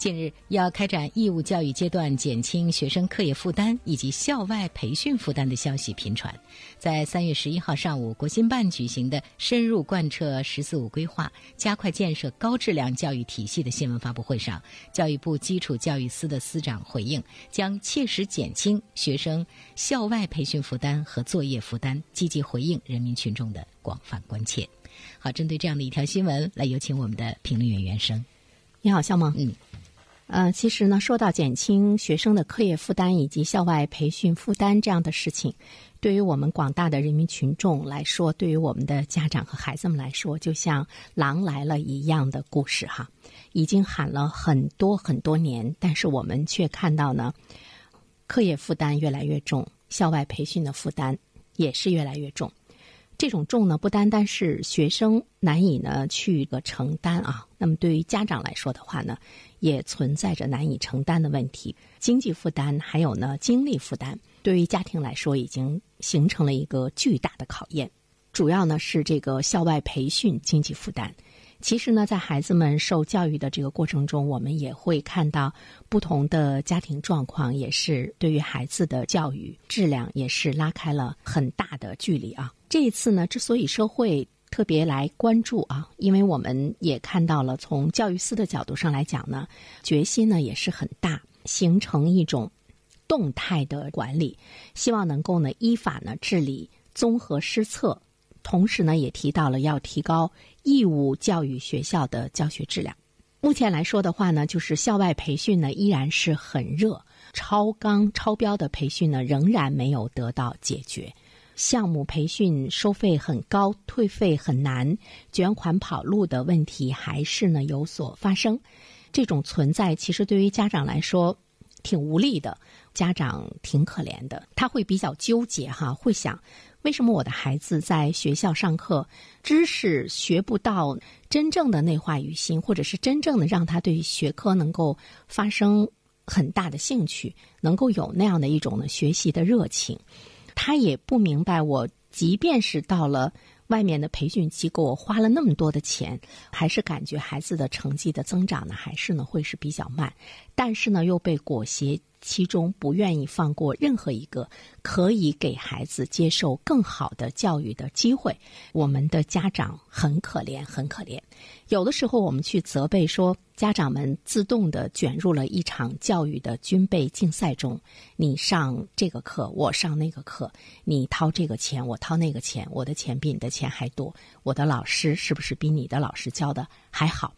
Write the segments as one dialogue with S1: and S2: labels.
S1: 近日，要开展义务教育阶段减轻学生课业负担以及校外培训负担的消息频传。在三月十一号上午，国新办举行的深入贯彻“十四五”规划、加快建设高质量教育体系的新闻发布会上，教育部基础教育司的司长回应，将切实减轻学生校外培训负担和作业负担，积极回应人民群众的广泛关切。好，针对这样的一条新闻，来有请我们的评论员袁生。
S2: 你好，肖萌。
S1: 嗯。
S2: 呃，其实呢，说到减轻学生的课业负担以及校外培训负担这样的事情，对于我们广大的人民群众来说，对于我们的家长和孩子们来说，就像狼来了一样的故事哈，已经喊了很多很多年，但是我们却看到呢，课业负担越来越重，校外培训的负担也是越来越重。这种重呢，不单单是学生难以呢去个承担啊，那么对于家长来说的话呢，也存在着难以承担的问题，经济负担还有呢精力负担，对于家庭来说已经形成了一个巨大的考验。主要呢是这个校外培训经济负担。其实呢，在孩子们受教育的这个过程中，我们也会看到不同的家庭状况，也是对于孩子的教育质量也是拉开了很大的距离啊。这一次呢，之所以社会特别来关注啊，因为我们也看到了从教育司的角度上来讲呢，决心呢也是很大，形成一种动态的管理，希望能够呢依法呢治理综合施策。同时呢，也提到了要提高义务教育学校的教学质量。目前来说的话呢，就是校外培训呢依然是很热，超纲超标的培训呢仍然没有得到解决，项目培训收费很高，退费很难，卷款跑路的问题还是呢有所发生。这种存在其实对于家长来说挺无力的，家长挺可怜的，他会比较纠结哈，会想。为什么我的孩子在学校上课，知识学不到真正的内化于心，或者是真正的让他对学科能够发生很大的兴趣，能够有那样的一种呢学习的热情？他也不明白，我即便是到了外面的培训机构，花了那么多的钱，还是感觉孩子的成绩的增长呢，还是呢会是比较慢，但是呢又被裹挟。其中不愿意放过任何一个可以给孩子接受更好的教育的机会。我们的家长很可怜，很可怜。有的时候我们去责备说，家长们自动的卷入了一场教育的军备竞赛中。你上这个课，我上那个课；你掏这个钱，我掏那个钱。我的钱比你的钱还多。我的老师是不是比你的老师教的还好？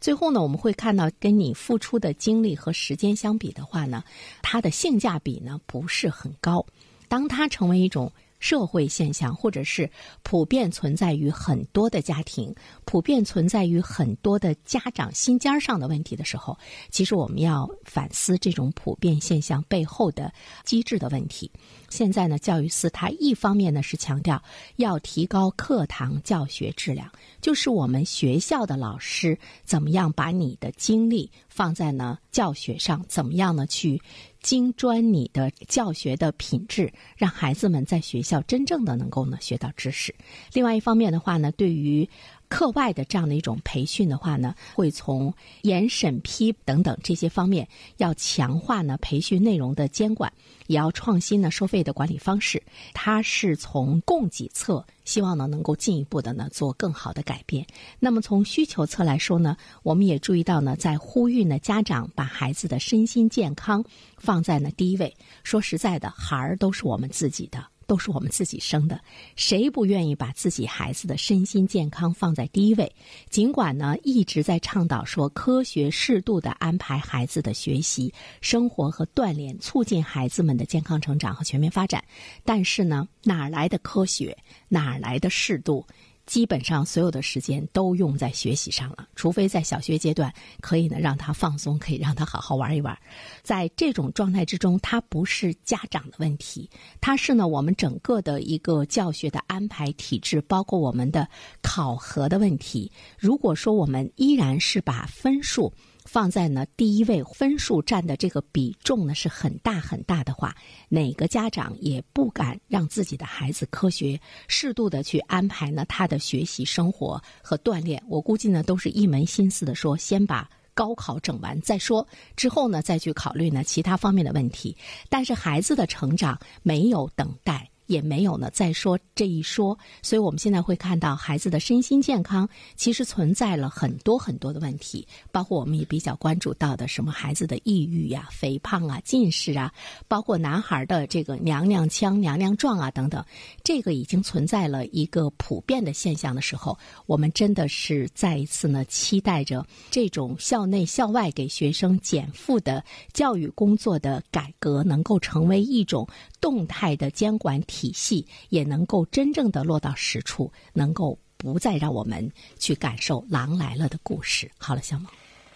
S2: 最后呢，我们会看到，跟你付出的精力和时间相比的话呢，它的性价比呢不是很高。当它成为一种。社会现象，或者是普遍存在于很多的家庭，普遍存在于很多的家长心尖上的问题的时候，其实我们要反思这种普遍现象背后的机制的问题。现在呢，教育司它一方面呢是强调要提高课堂教学质量，就是我们学校的老师怎么样把你的精力放在呢教学上，怎么样呢去。精专你的教学的品质，让孩子们在学校真正的能够呢学到知识。另外一方面的话呢，对于。课外的这样的一种培训的话呢，会从严审批等等这些方面，要强化呢培训内容的监管，也要创新呢收费的管理方式。它是从供给侧，希望呢能够进一步的呢做更好的改变。那么从需求侧来说呢，我们也注意到呢，在呼吁呢家长把孩子的身心健康放在呢第一位。说实在的，孩儿都是我们自己的。都是我们自己生的，谁不愿意把自己孩子的身心健康放在第一位？尽管呢一直在倡导说科学适度的安排孩子的学习、生活和锻炼，促进孩子们的健康成长和全面发展，但是呢，哪来的科学？哪来的适度？基本上所有的时间都用在学习上了，除非在小学阶段可以呢让他放松，可以让他好好玩一玩。在这种状态之中，它不是家长的问题，它是呢我们整个的一个教学的安排体制，包括我们的考核的问题。如果说我们依然是把分数。放在呢第一位，分数占的这个比重呢是很大很大的话，哪个家长也不敢让自己的孩子科学适度的去安排呢他的学习生活和锻炼。我估计呢都是一门心思的说，先把高考整完再说，之后呢再去考虑呢其他方面的问题。但是孩子的成长没有等待。也没有呢，再说这一说，所以我们现在会看到孩子的身心健康其实存在了很多很多的问题，包括我们也比较关注到的什么孩子的抑郁呀、肥胖啊、近视啊，包括男孩的这个娘娘腔、娘娘状啊等等，这个已经存在了一个普遍的现象的时候，我们真的是再一次呢期待着这种校内校外给学生减负的教育工作的改革能够成为一种动态的监管体。体系也能够真正的落到实处，能够不再让我们去感受“狼来了”的故事。好了，小萌，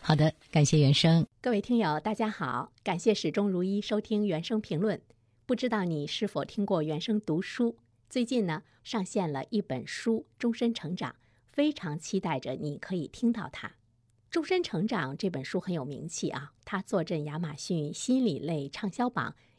S1: 好的，感谢原生。
S2: 各位听友，大家好，感谢始终如一收听原生评论。不知道你是否听过原生读书？最近呢，上线了一本书《终身成长》，非常期待着你可以听到它。《终身成长》这本书很有名气啊，它坐镇亚马逊心理类畅销榜。